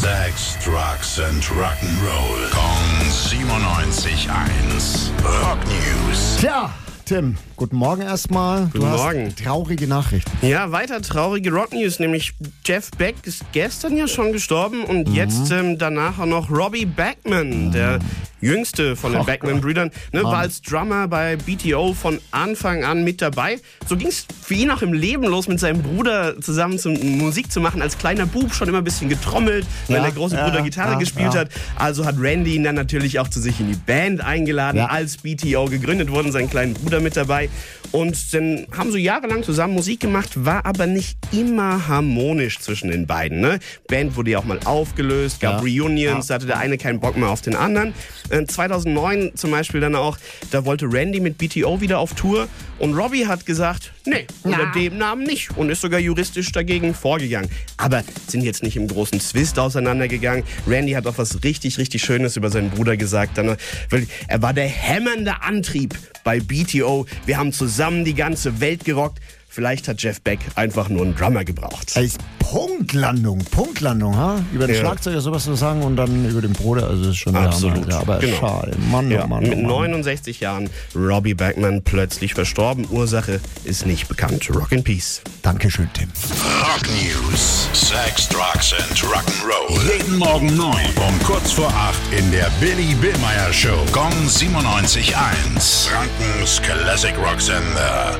Sex, Drugs and Rock'n'Roll. Kong 97.1. Rock News. Tja, Tim, guten Morgen erstmal. Guten du hast Morgen. traurige Nachrichten. Ja, weiter traurige Rock-News, nämlich Jeff Beck ist gestern ja schon gestorben und jetzt ähm, danach auch noch Robbie Backman, der jüngste von den Oh Backman-Brüdern, ne, war als Drummer bei BTO von Anfang an mit dabei. So ging es für ihn auch im Leben los, mit seinem Bruder zusammen zum, Musik zu machen. Als kleiner Bub schon immer ein bisschen getrommelt, wenn Ja, der große ja, Bruder Gitarre ja, gespielt hat. Also hat Randy ihn dann natürlich auch zu sich in die Band eingeladen, als BTO gegründet wurde, seinen kleinen Bruder mit dabei. Und dann haben so jahrelang zusammen Musik gemacht, war aber nicht immer harmonisch zwischen den beiden. Ne? Band wurde ja auch mal aufgelöst, gab. Reunions, da hatte der eine keinen Bock mehr auf den anderen. Äh, 2009 zum Beispiel dann auch, da wollte Randy mit BTO wieder auf Tour und Robbie hat gesagt, nee, unter dem Namen nicht und ist sogar juristisch dagegen vorgegangen. Aber sind jetzt nicht im großen Zwist auseinandergegangen. Randy hat auch was richtig, richtig Schönes über seinen Bruder gesagt. Dann, weil er war der hämmernde Antrieb bei BTO. Wir haben zusammen die ganze Welt gerockt. Vielleicht hat Jeff Beck einfach nur einen Drummer gebraucht. Ey, ist Punktlandung, Punktlandung, ha? Über den Ja. Schlagzeuger sowas zu sagen und dann über den Bruder, also das ist schon Absolut. Ja, aber genau. schade, Mann, Ja, oh Mann, mit oh Mann. 69 Jahren Robbie Backman plötzlich verstorben. Ursache ist nicht bekannt. Rock in Peace. Dankeschön, Tim. Rock News. Sex, Drugs and Rock'n'Roll. Jeden Morgen 9 um kurz vor 8 in der Billy Billmeyer Show. Gong 97.1. Frankens Classic Rock Sender.